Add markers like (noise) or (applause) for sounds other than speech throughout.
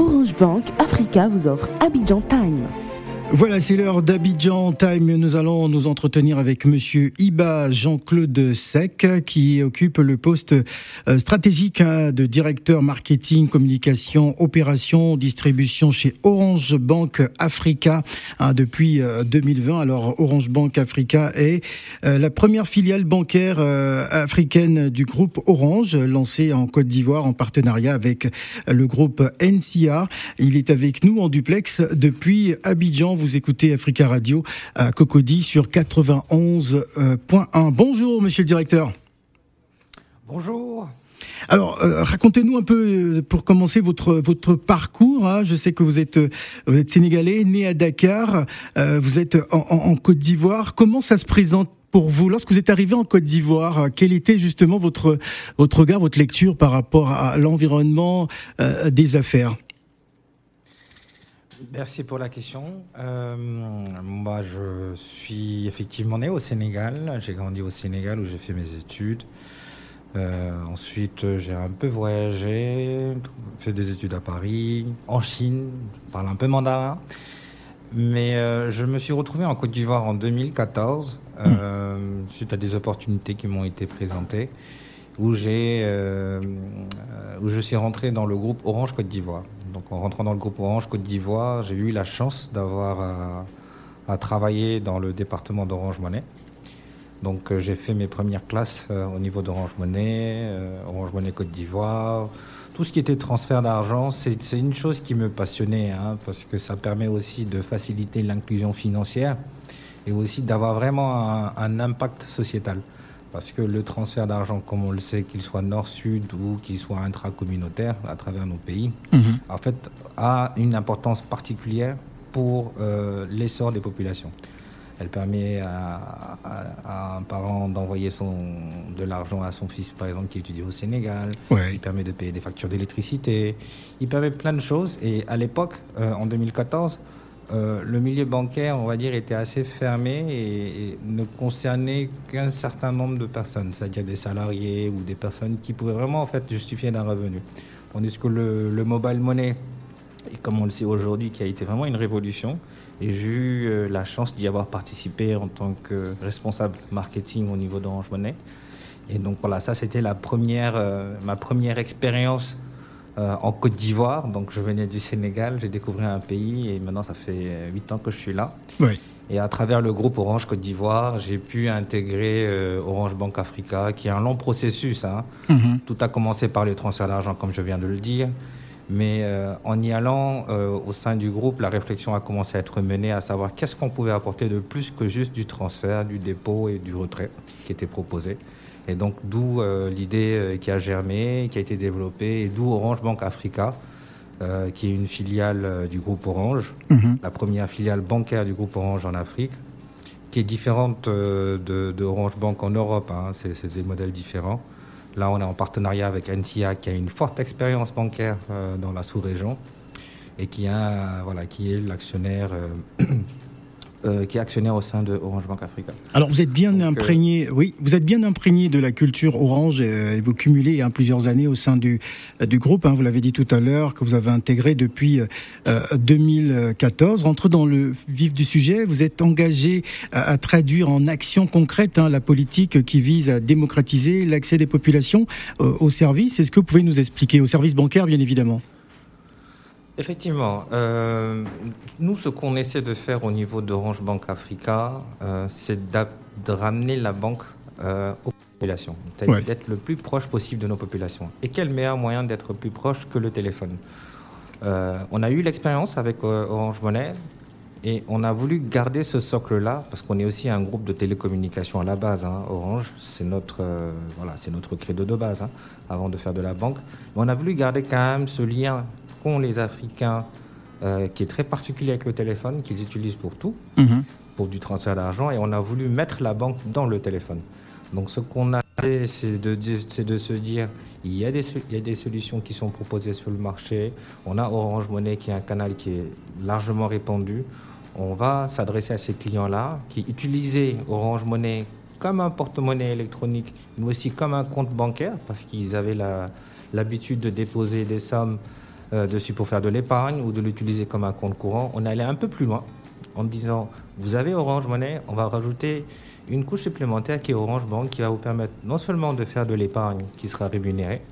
Orange Bank Africa vous offre Abidjan Time. Voilà, c'est l'heure d'Abidjan Time. Nous allons nous entretenir avec monsieur Iba Jean-Claude Sec, qui occupe le poste euh, stratégique hein, de directeur marketing, communication, opération, distribution chez Orange Bank Africa hein, depuis 2020. Euh, Alors, Orange Bank Africa est euh, la première filiale bancaire africaine du groupe Orange, lancée en Côte d'Ivoire en partenariat avec le groupe NCA. Il est avec nous en duplex depuis Abidjan vous écoutez Africa Radio à Cocody sur 91.1. Bonjour, monsieur le directeur. Bonjour. Alors, euh, racontez-nous un peu, euh, pour commencer, votre, votre parcours. Hein. Je sais que vous êtes, vous êtes sénégalais, né à Dakar, euh, vous êtes en, en Côte d'Ivoire. Comment ça se présente pour vous Lorsque vous êtes arrivé en Côte d'Ivoire, quel était justement votre, votre regard, votre lecture par rapport à l'environnement des affaires? Merci pour la question. Euh, moi, je suis effectivement né au Sénégal. J'ai grandi au Sénégal où j'ai fait mes études. Euh, ensuite, j'ai un peu voyagé, fait des études à Paris, en Chine, je parle un peu mandarin. Mais euh, je me suis retrouvé en Côte d'Ivoire en 2014, mmh. suite à des opportunités qui m'ont été présentées, où, où je suis rentré dans le groupe Orange Côte d'Ivoire. Donc en rentrant dans le groupe Orange Côte d'Ivoire, j'ai eu la chance d'avoir à, travailler dans le département d'Orange Monnaie. Donc euh, j'ai fait mes premières classes euh, au niveau d'Orange Monnaie, euh, Orange Monnaie Côte d'Ivoire. Tout ce qui était transfert d'argent, c'est une chose qui me passionnait, hein, parce que ça permet aussi de faciliter l'inclusion financière et aussi d'avoir vraiment un impact sociétal. Parce que le transfert d'argent, comme on le sait, qu'il soit nord-sud ou qu'il soit intracommunautaire à travers nos pays, mhm. en fait, a une importance particulière pour euh, l'essor des populations. Elle permet à, un parent d'envoyer de l'argent à son fils, par exemple, qui étudie au Sénégal. Il permet de payer des factures d'électricité. Il permet plein de choses. Et à l'époque, euh, en 2014, euh, le milieu bancaire, on va dire, était assez fermé et, ne concernait qu'un certain nombre de personnes, c'est-à-dire des salariés ou des personnes qui pouvaient vraiment en fait justifier d'un revenu. Tandis que le, mobile money, et comme on le sait aujourd'hui, qui a été vraiment une révolution, et j'ai eu euh, la chance d'y avoir participé en tant que responsable marketing au niveau d'Orange Money. Et donc voilà, ça c'était euh, ma première expérience euh, en Côte d'Ivoire. Donc je venais du Sénégal, j'ai découvert un pays et maintenant ça fait 8 ans que je suis là. Et à travers le groupe Orange Côte d'Ivoire, j'ai pu intégrer euh, Orange Bank Africa, qui est un long processus. Hein. Mm-hmm. Tout a commencé par le transfert d'argent, comme je viens de le dire. Mais euh, en y allant au sein du groupe, la réflexion a commencé à être menée à savoir qu'est-ce qu'on pouvait apporter de plus que juste du transfert, du dépôt et du retrait qui était proposé. Et donc d'où euh, l'idée euh, qui a germé, qui a été développée, et d'où Orange Bank Africa, euh, qui est une filiale du groupe Orange, mhm. la première filiale bancaire du groupe Orange en Afrique, qui est différente de, Orange Bank en Europe. Hein. c'est des modèles différents. Là, on est en partenariat avec NCA, qui a une forte expérience bancaire dans la sous-région et qui, a, voilà, qui est l'actionnaire euh, qui est actionnaire au sein de Orange Bank Africa. Alors vous êtes bien euh, imprégné, oui, vous êtes bien imprégné de la culture Orange euh, et vous cumulez hein, plusieurs années au sein du du groupe. Hein, vous l'avez dit tout à l'heure que vous avez intégré depuis 2014. Rentre dans le vif du sujet, vous êtes engagé à, traduire en action concrète hein, la politique qui vise à démocratiser l'accès des populations aux services. Est-ce que vous pouvez nous expliquer aux services bancaires, bien évidemment? Effectivement. Euh, nous, ce qu'on essaie de faire au niveau d'Orange Bank Africa, euh, c'est de ramener la banque euh, aux populations, c'est-à-dire d'être le plus proche possible de nos populations. Et quel meilleur moyen d'être plus proche que le téléphone? On a eu l'expérience avec Orange Money et on a voulu garder ce socle-là parce qu'on est aussi un groupe de télécommunications à la base. Hein, Orange, c'est notre, voilà, c'est notre credo de base hein, avant de faire de la banque. Mais on a voulu garder quand même ce lien qu'ont les Africains, euh, qui est très particulier avec le téléphone, qu'ils utilisent pour tout, mhm. pour du transfert d'argent, et on a voulu mettre la banque dans le téléphone. Donc ce qu'on a fait, c'est de, de, se dire, il y, a des, il y, a des, solutions qui sont proposées sur le marché, on a Orange Money qui est un canal qui est largement répandu, on va s'adresser à ces clients-là qui utilisaient Orange Money comme un porte-monnaie électronique, mais aussi comme un compte bancaire, parce qu'ils avaient l'habitude de déposer des sommes dessus pour faire de l'épargne ou de l'utiliser comme un compte courant. On est allé un peu plus loin en disant, vous avez Orange Monnaie, on va rajouter une couche supplémentaire qui est Orange Bank qui va vous permettre non seulement de faire de l'épargne qui sera rémunérée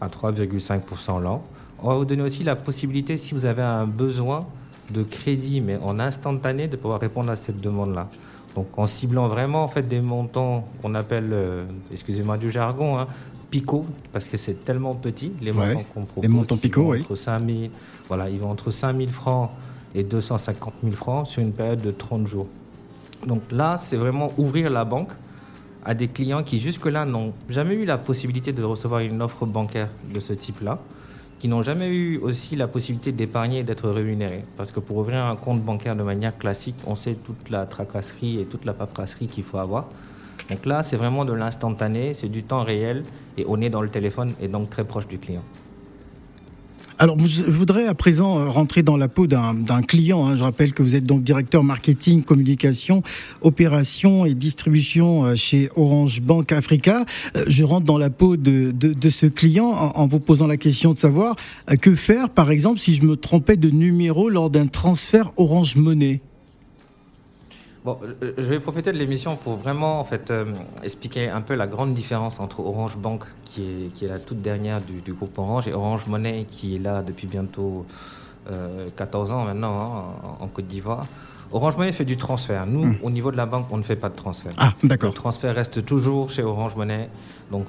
à 3,5% l'an, on va vous donner aussi la possibilité, si vous avez un besoin de crédit, mais en instantané, de pouvoir répondre à cette demande-là. Donc en ciblant vraiment en fait des montants qu'on appelle, euh, excusez-moi du jargon, hein, parce que c'est tellement petit, les montants qu'on propose. Les montants pico, oui. Entre 5 000, voilà, ils vont entre 5 000 francs et 250 000 francs sur une période de 30 jours. Donc là, c'est vraiment ouvrir la banque à des clients qui jusque-là n'ont jamais eu la possibilité de recevoir une offre bancaire de ce type-là, qui n'ont jamais eu aussi la possibilité d'épargner et d'être rémunérés. Parce que pour ouvrir un compte bancaire de manière classique, on sait toute la tracasserie et toute la paperasserie qu'il faut avoir. Donc là, c'est vraiment de l'instantané, c'est du temps réel et on est dans le téléphone et donc très proche du client. Alors, je voudrais à présent euh, rentrer dans la peau d'un client. Hein. Je rappelle que vous êtes donc directeur marketing, communication, opération et distribution euh, chez Orange Bank Africa. Euh, je rentre dans la peau de, de, ce client en, vous posant la question de savoir que faire, par exemple, si je me trompais de numéro lors d'un transfert Orange Monnaie. Bon, je vais profiter de l'émission pour vraiment en fait expliquer un peu la grande différence entre Orange Bank qui est, qui est la toute dernière du, groupe Orange, et Orange Money, qui est là depuis bientôt 14 euh, ans maintenant hein, en, Côte d'Ivoire. Orange Money fait du transfert. Nous, hmm. au niveau de la banque, on ne fait pas de transfert. Ah, d'accord. Le transfert reste toujours chez Orange Money. Donc,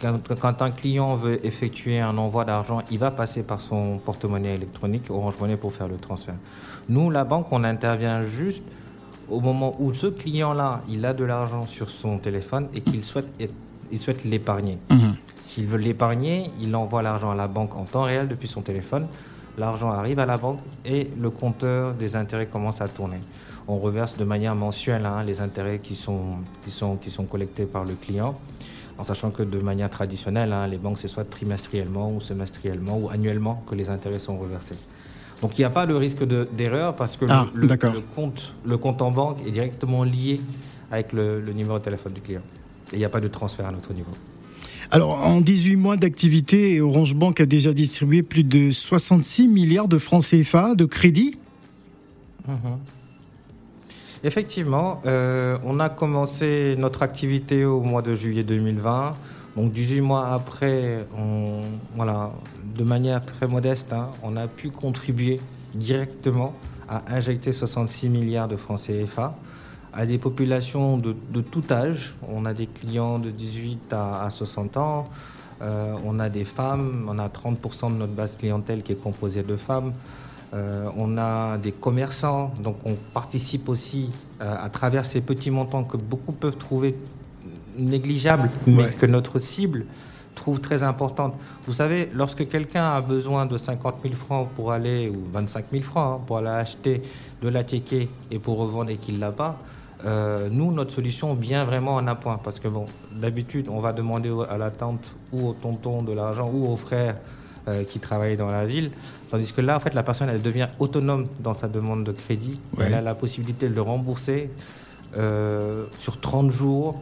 quand, un client veut effectuer un envoi d'argent, il va passer par son porte-monnaie électronique Orange Money pour faire le transfert. Nous, la banque, on intervient juste au moment où ce client-là, il a de l'argent sur son téléphone et qu'il souhaite, il souhaite l'épargner. Hmm. S'il veut l'épargner, il envoie l'argent à la banque en temps réel depuis son téléphone. L'argent arrive à la banque et le compteur des intérêts commence à tourner. On reverse de manière mensuelle hein, les intérêts qui sont, qui, sont, qui sont collectés par le client, en sachant que de manière traditionnelle, hein, les banques, c'est soit trimestriellement ou semestriellement ou annuellement que les intérêts sont reversés. Donc il n'y a pas de risque d'erreur parce que ah, le, compte, le compte en banque est directement lié avec le, le numéro de téléphone du client. Et il n'y a pas de transfert à notre niveau. Alors, en 18 mois d'activité, Orange Bank a déjà distribué plus de 66 milliards de francs CFA de crédit. Mhm. Effectivement, euh, on a commencé notre activité au mois de juillet 2020. Donc 18 mois après, voilà, de manière très modeste, hein, on a pu contribuer directement à injecter 66 milliards de francs CFA à des populations de, tout âge. On a des clients de 18 à, 60 ans. Euh, on a des femmes. On a 30% de notre base clientèle qui est composée de femmes. Euh, on a des commerçants. Donc on participe aussi euh, à travers ces petits montants que beaucoup peuvent trouver négligeables, mais que notre cible trouve très importante. Vous savez, lorsque quelqu'un a besoin de 50 000 francs pour aller, ou 25 000 francs hein, pour aller acheter de la tchéké et pour revendre et qu'il ne l'a pas, euh, nous, notre solution vient vraiment en appoint parce que bon, d'habitude, on va demander à la tante ou au tonton de l'argent ou au frère euh, qui travaille dans la ville, tandis que là, en fait, la personne, elle devient autonome dans sa demande de crédit. Elle a la possibilité de le rembourser euh, sur 30 jours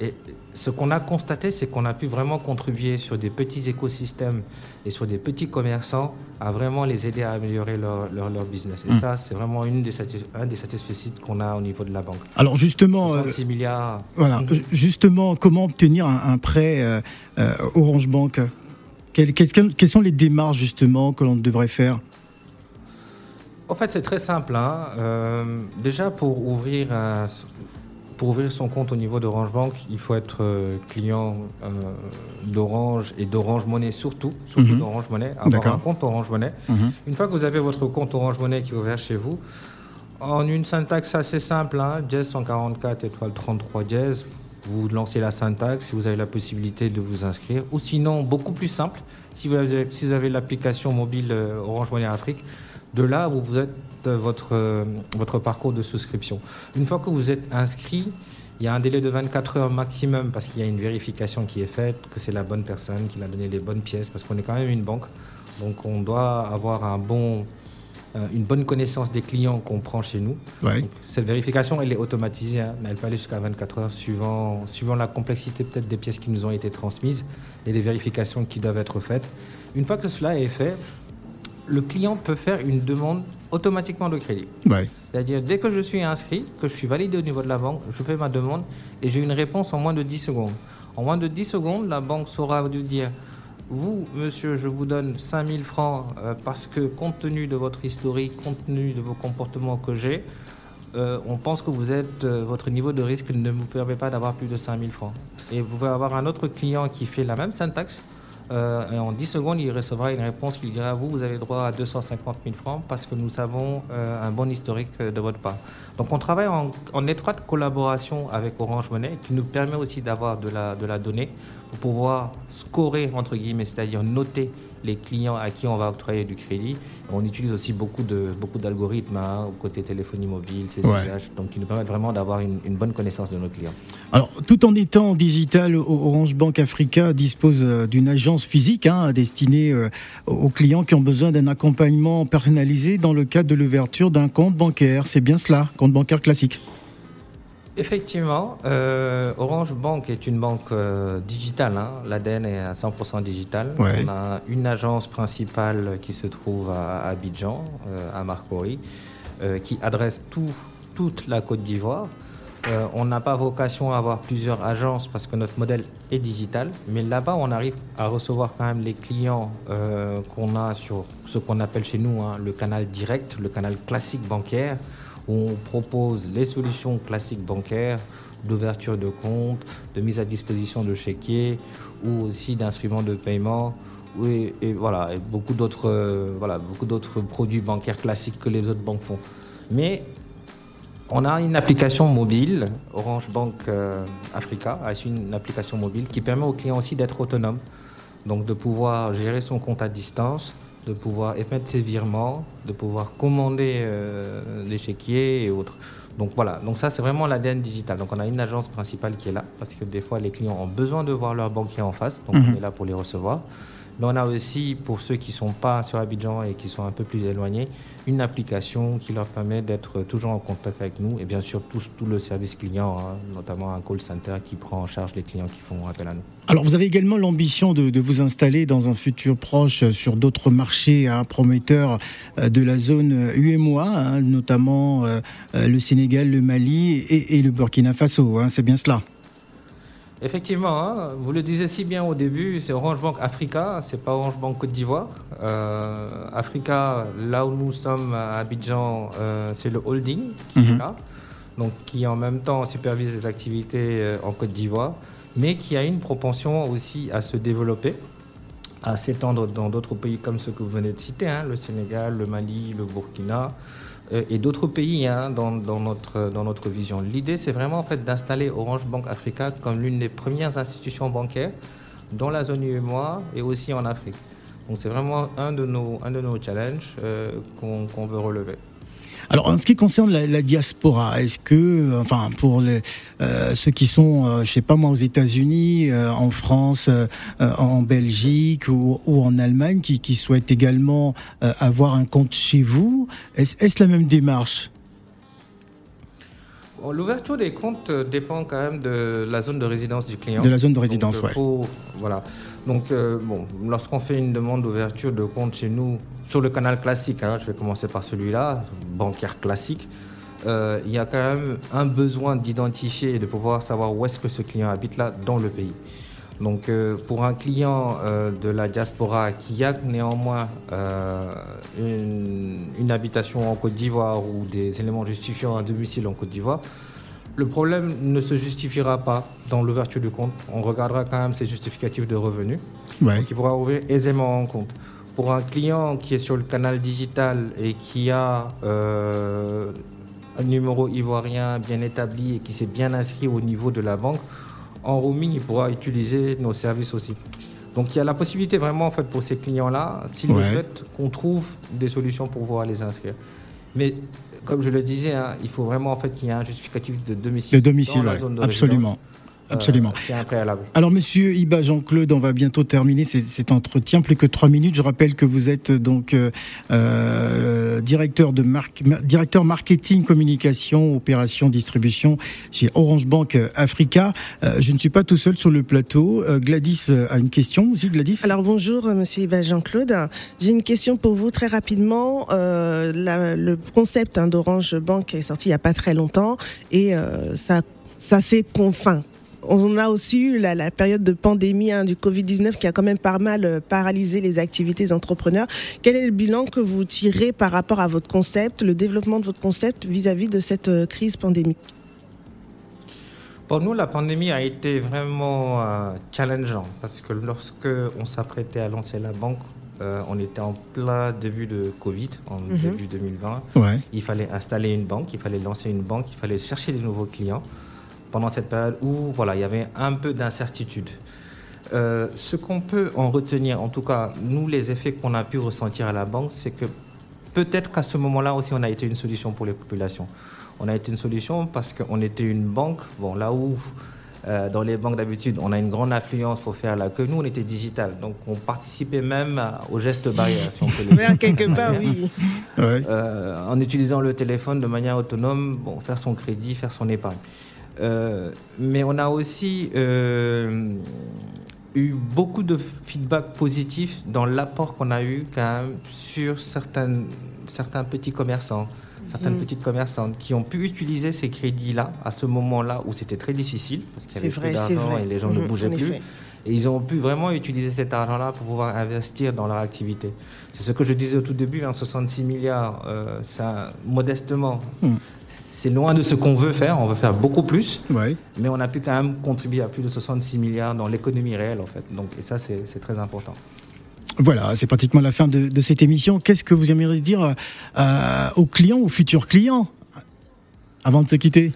et ce qu'on a constaté, c'est qu'on a pu vraiment contribuer sur des petits écosystèmes et sur des petits commerçants à vraiment les aider à améliorer leur, leur, business. Et hmm. ça, c'est vraiment une des un des satisfaits qu'on a au niveau de la banque. Alors justement, 6 euh, milliards. Voilà, hmm. justement, comment obtenir un, prêt euh, euh, Orange Bank? Quelles, quelles, sont les démarches justement que l'on devrait faire? En fait, c'est très simple. Hein. déjà, pour ouvrir un, pour ouvrir son compte au niveau d'Orange Bank, il faut être euh, client euh, d'Orange et d'Orange Monnaie surtout, surtout mhm. d'Orange Monnaie, avoir un compte Orange Monnaie. Mhm. Une fois que vous avez votre compte Orange Monnaie qui est ouvert chez vous, en une syntaxe assez simple, hein, 144 étoile 33 jazz, vous lancez la syntaxe si vous avez la possibilité de vous inscrire. Ou sinon, beaucoup plus simple, si vous avez, si vous avez l'application mobile euh, Orange Monnaie Afrique, de là, vous vous êtes votre, euh, votre parcours de souscription. Une fois que vous êtes inscrit, il y a un délai de 24 heures maximum parce qu'il y a une vérification qui est faite, que c'est la bonne personne qui a donné les bonnes pièces, parce qu'on est quand même une banque. Donc on doit avoir un bon, euh, une bonne connaissance des clients qu'on prend chez nous. cette vérification, elle est automatisée, hein, mais elle peut aller jusqu'à 24 heures suivant, suivant la complexité peut-être des pièces qui nous ont été transmises et les vérifications qui doivent être faites. Une fois que cela est fait, le client peut faire une demande automatiquement de crédit. C'est-à-dire, dès que je suis inscrit, que je suis validé au niveau de la banque, je fais ma demande et j'ai une réponse en moins de 10 secondes. En moins de 10 secondes, la banque saura vous dire vous, monsieur, je vous donne 5000 francs euh, parce que compte tenu de votre historique, compte tenu de vos comportements que j'ai, euh, on pense que vous êtes, euh, votre niveau de risque ne vous permet pas d'avoir plus de 5000 francs. Et vous pouvez avoir un autre client qui fait la même syntaxe, euh, en 10 secondes, il recevra une réponse qui dira vous, vous avez droit à 250 000 francs parce que nous avons euh, un bon historique euh, de votre part. Donc on travaille en, étroite collaboration avec Orange Money qui nous permet aussi d'avoir de la, de la donnée pour pouvoir scorer, entre guillemets, c'est-à-dire noter les clients à qui on va octroyer du crédit. On utilise aussi beaucoup de beaucoup d'algorithmes hein, côté téléphonie mobile, CCH, donc qui nous permettent vraiment d'avoir une, bonne connaissance de nos clients. Alors, tout en étant digital, Orange Bank Africa dispose euh, d'une agence physique hein, destinée euh, aux clients qui ont besoin d'un accompagnement personnalisé dans le cadre de l'ouverture d'un compte bancaire. C'est bien cela, compte bancaire classique. Effectivement, euh, Orange Bank est une banque euh, digitale. Hein. L'ADN est à 100% digital. On a une agence principale qui se trouve à Abidjan, euh, à Marcory, qui adresse toute la Côte d'Ivoire. on n'a pas vocation à avoir plusieurs agences parce que notre modèle est digital. Mais là-bas, on arrive à recevoir quand même les clients qu'on a sur ce qu'on appelle chez nous hein, le canal direct, le canal classique bancaire où on propose les solutions classiques bancaires d'ouverture de compte, de mise à disposition de chéquiers ou aussi d'instruments de paiement et, voilà, beaucoup d'autres euh, voilà, beaucoup d'autres produits bancaires classiques que les autres banques font. Mais on a une application mobile, Orange Bank euh, Africa une application mobile qui permet aux clients aussi d'être autonomes, donc de pouvoir gérer son compte à distance, de pouvoir émettre ses virements, de pouvoir commander euh, les chéquiers et autres. Donc voilà, donc ça c'est vraiment l'ADN digital. Donc on a une agence principale qui est là parce que des fois les clients ont besoin de voir leur banquier en face, donc on mhm. est là pour les recevoir. Mais on a aussi, pour ceux qui ne sont pas sur Abidjan et qui sont un peu plus éloignés, une application qui leur permet d'être toujours en contact avec nous et bien sûr tout, tout le service client, hein, notamment un call center qui prend en charge les clients qui font appel à nous. Alors vous avez également l'ambition de, vous installer dans un futur proche sur d'autres marchés hein, prometteurs euh, de la zone UMOA, hein, notamment euh, euh, le Sénégal, le Mali et le Burkina Faso. C'est bien cela? Effectivement, hein, vous le disiez si bien au début, c'est Orange Bank Africa, c'est pas Orange Bank Côte d'Ivoire. Euh, Africa, là où nous sommes à Abidjan, euh, c'est le holding qui est mhm. là, donc qui en même temps supervise les activités euh, en Côte d'Ivoire, mais qui a une propension aussi à se développer, à s'étendre dans d'autres pays comme ceux que vous venez de citer, hein, le Sénégal, le Mali, le Burkina. Euh, et d'autres pays hein, dans, notre, vision. L'idée, c'est vraiment en fait, d'installer Orange Bank Africa comme l'une des premières institutions bancaires dans la zone UEMOA et aussi en Afrique. Donc c'est vraiment un de nos, un de nos challenges euh, qu'on veut relever. Alors, en ce qui concerne la, diaspora, est-ce que, euh, enfin, pour les, euh, ceux qui sont, euh, je sais pas moi, aux États-Unis, en France, en Belgique ou, en Allemagne, qui, qui, souhaitent également avoir un compte chez vous, est-ce la même démarche? L'ouverture des comptes dépend quand même de la zone de résidence du client. De la zone de résidence, oui. Voilà. Donc, bon, lorsqu'on fait une demande d'ouverture de compte chez nous, sur le canal classique, hein, je vais commencer par celui-là, bancaire classique, euh, il y a quand même un besoin d'identifier et de pouvoir savoir où est-ce que ce client habite là dans le pays. Donc euh, pour un client euh, de la diaspora qui a néanmoins une, une, habitation en Côte d'Ivoire ou des éléments justifiant un domicile en Côte d'Ivoire, le problème ne se justifiera pas dans l'ouverture du compte. On regardera quand même ses justificatifs de revenus, qui pourra ouvrir aisément un compte pour un client qui est sur le canal digital et qui a euh, un numéro ivoirien bien établi et qui s'est bien inscrit au niveau de la banque, en roaming, il pourra utiliser nos services aussi. Donc il y a la possibilité vraiment en fait pour ces clients-là, s'ils le souhaitent, qu'on trouve des solutions pour pouvoir les inscrire. Mais comme je le disais, hein, il faut vraiment en fait qu'il y ait un justificatif de domicile, de domicile dans la zone de absolument. Absolument. c'est un préalable. Alors, monsieur Iba Jean-Claude, on va bientôt terminer cet entretien. Plus que trois minutes. Je rappelle que vous êtes donc euh, directeur de directeur marketing, communication, opération, distribution chez Orange Bank Africa. je ne suis pas tout seul sur le plateau. Gladys a une question aussi, Gladys? Alors bonjour, monsieur Iba Jean-Claude. J'ai une question pour vous très rapidement. le concept hein, d'Orange Bank est sorti il n'y a pas très longtemps et ça, ça s'est enfin on a aussi eu la, période de pandémie hein, du Covid-19 qui a quand même pas mal euh, paralysé les activités des entrepreneurs. Quel est le bilan que vous tirez par rapport à votre concept, le développement de votre concept vis-à-vis de cette euh, crise pandémique? Pour nous, la pandémie a été vraiment euh, challengeant parce que lorsque on s'apprêtait à lancer la banque, on était en plein début de Covid, en mhm. début 2020. Il fallait installer une banque, il fallait lancer une banque, il fallait chercher des nouveaux clients pendant cette période où voilà, il y avait un peu d'incertitude. Euh, ce qu'on peut en retenir, en tout cas, nous, les effets qu'on a pu ressentir à la banque, c'est que peut-être qu'à ce moment-là aussi, on a été une solution pour les populations. On a été une solution parce qu'on était une banque, bon, là où euh, dans les banques d'habitude, on a une grande influence, il faut faire là, que nous, on était digital. Donc, on participait même aux gestes barrières, si on peut le dire. (laughs) quelque part, oui. Euh, en utilisant le téléphone de manière autonome, bon, faire son crédit, faire son épargne. Euh, mais on a aussi euh, eu beaucoup de feedback positif dans l'apport qu'on a eu quand même sur certains, certains petits commerçants, certaines mm. petites commerçantes qui ont pu utiliser ces crédits-là à ce moment-là où c'était très difficile parce qu'il y avait plus d'argent et les gens ne mm, bougeaient plus. Et ils ont pu vraiment utiliser cet argent-là pour pouvoir investir dans leur activité. C'est ce que je disais au tout début, 66 hein, milliards, euh, ça, modestement, mm. C'est loin de ce qu'on veut faire, on veut faire beaucoup plus, mais on a pu quand même contribuer à plus de 66 milliards dans l'économie réelle en fait. Donc, et ça, c'est très important. Voilà, c'est pratiquement la fin de, cette émission. Qu'est-ce que vous aimeriez dire euh, aux clients, aux futurs clients, avant de se quitter?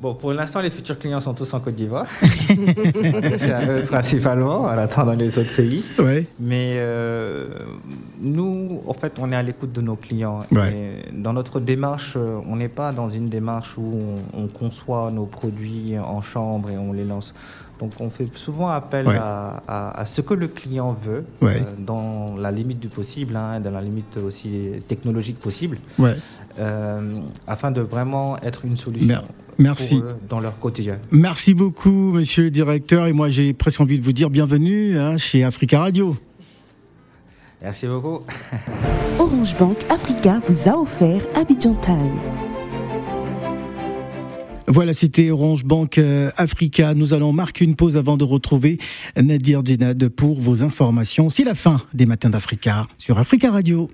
Bon, pour l'instant, les futurs clients sont tous en Côte d'Ivoire. (laughs) c'est eux principalement, en attendant les autres pays. Mais euh, nous, en fait, on est à l'écoute de nos clients. dans notre démarche, on n'est pas dans une démarche où on, conçoit nos produits en chambre et on les lance. Donc, on fait souvent appel à, ce que le client veut, euh, dans la limite du possible, hein, dans la limite aussi technologique possible, euh, afin de vraiment être une solution. Merci. dans leur quotidien. Merci beaucoup, monsieur le directeur. Et moi, j'ai presque envie de vous dire bienvenue hein, chez Africa Radio. Merci beaucoup. (laughs) Orange Bank Africa vous a offert Abidjan Time. Voilà, c'était Orange Bank euh, Africa. Nous allons marquer une pause avant de retrouver Nadir Djenad pour vos informations. C'est la fin des matins d'Africa sur Africa Radio.